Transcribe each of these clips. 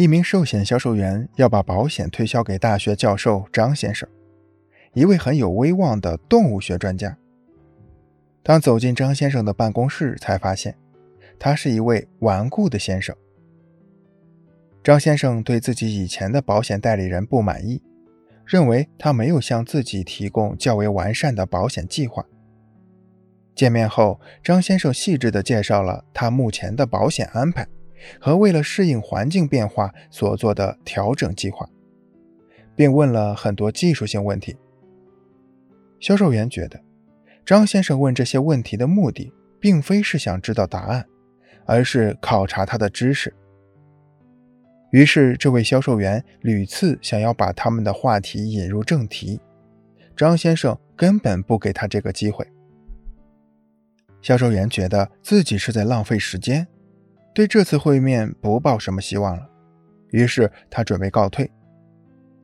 一名寿险销售员要把保险推销给大学教授张先生，一位很有威望的动物学专家。当走进张先生的办公室，才发现他是一位顽固的先生。张先生对自己以前的保险代理人不满意，认为他没有向自己提供较为完善的保险计划。见面后，张先生细致地介绍了他目前的保险安排和为了适应环境变化所做的调整计划，并问了很多技术性问题。销售员觉得。张先生问这些问题的目的，并非是想知道答案，而是考察他的知识。于是，这位销售员屡次想要把他们的话题引入正题，张先生根本不给他这个机会。销售员觉得自己是在浪费时间，对这次会面不抱什么希望了，于是他准备告退。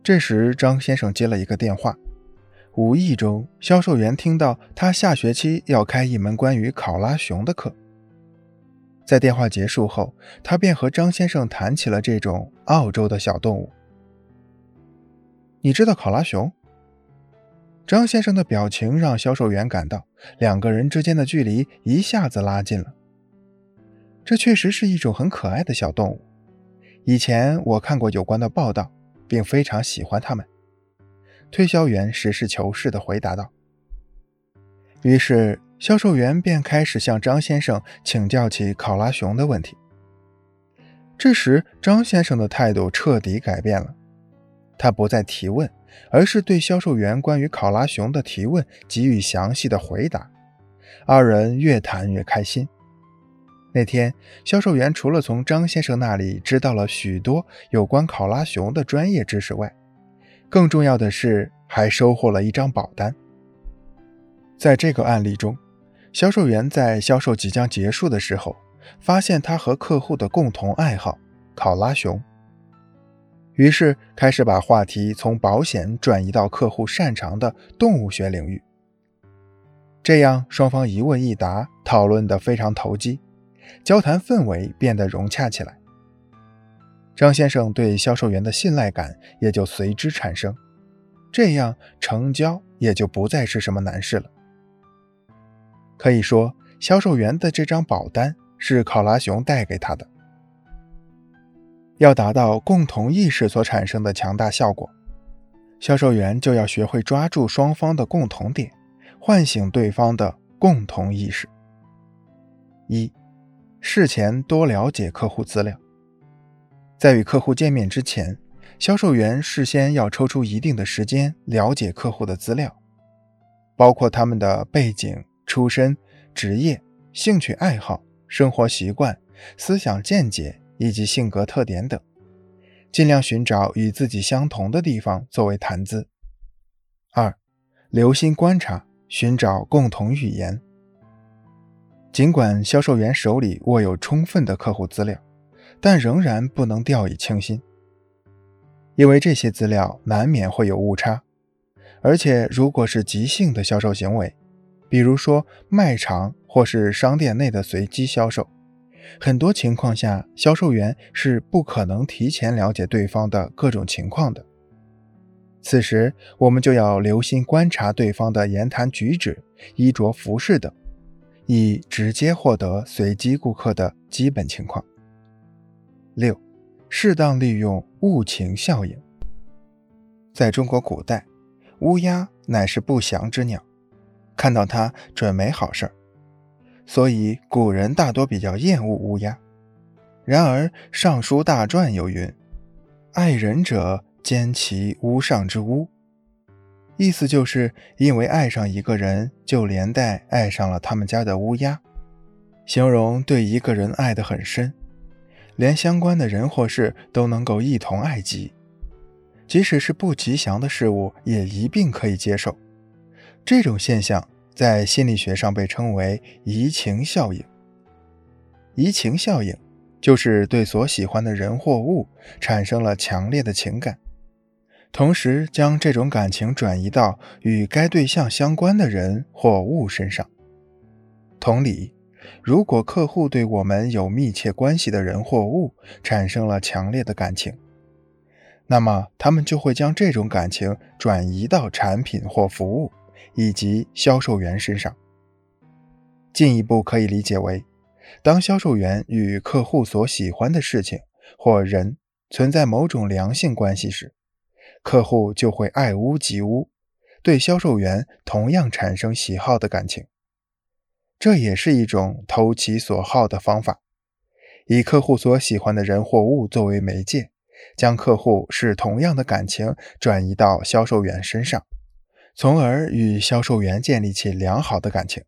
这时，张先生接了一个电话。无意中，销售员听到他下学期要开一门关于考拉熊的课。在电话结束后，他便和张先生谈起了这种澳洲的小动物。你知道考拉熊？张先生的表情让销售员感到两个人之间的距离一下子拉近了。这确实是一种很可爱的小动物。以前我看过有关的报道，并非常喜欢它们。推销员实事求是地回答道。于是，销售员便开始向张先生请教起考拉熊的问题。这时，张先生的态度彻底改变了，他不再提问，而是对销售员关于考拉熊的提问给予详细的回答。二人越谈越开心。那天，销售员除了从张先生那里知道了许多有关考拉熊的专业知识外，更重要的是，还收获了一张保单。在这个案例中，销售员在销售即将结束的时候，发现他和客户的共同爱好——考拉熊，于是开始把话题从保险转移到客户擅长的动物学领域。这样，双方一问一答，讨论得非常投机，交谈氛围变得融洽起来。张先生对销售员的信赖感也就随之产生，这样成交也就不再是什么难事了。可以说，销售员的这张保单是考拉熊带给他的。要达到共同意识所产生的强大效果，销售员就要学会抓住双方的共同点，唤醒对方的共同意识。一，事前多了解客户资料。在与客户见面之前，销售员事先要抽出一定的时间了解客户的资料，包括他们的背景、出身、职业、兴趣爱好、生活习惯、思想见解以及性格特点等，尽量寻找与自己相同的地方作为谈资。二，留心观察，寻找共同语言。尽管销售员手里握有充分的客户资料。但仍然不能掉以轻心，因为这些资料难免会有误差，而且如果是即兴的销售行为，比如说卖场或是商店内的随机销售，很多情况下销售员是不可能提前了解对方的各种情况的。此时，我们就要留心观察对方的言谈举止、衣着服饰等，以直接获得随机顾客的基本情况。六，适当利用物情效应。在中国古代，乌鸦乃是不祥之鸟，看到它准没好事儿，所以古人大多比较厌恶乌鸦。然而《尚书大传》有云：“爱人者，兼其屋上之屋。”意思就是因为爱上一个人，就连带爱上了他们家的乌鸦，形容对一个人爱得很深。连相关的人或事都能够一同爱及，即使是不吉祥的事物也一并可以接受。这种现象在心理学上被称为移情效应。移情效应就是对所喜欢的人或物产生了强烈的情感，同时将这种感情转移到与该对象相关的人或物身上。同理。如果客户对我们有密切关系的人或物产生了强烈的感情，那么他们就会将这种感情转移到产品或服务以及销售员身上。进一步可以理解为，当销售员与客户所喜欢的事情或人存在某种良性关系时，客户就会爱屋及乌，对销售员同样产生喜好的感情。这也是一种投其所好的方法，以客户所喜欢的人或物作为媒介，将客户是同样的感情转移到销售员身上，从而与销售员建立起良好的感情。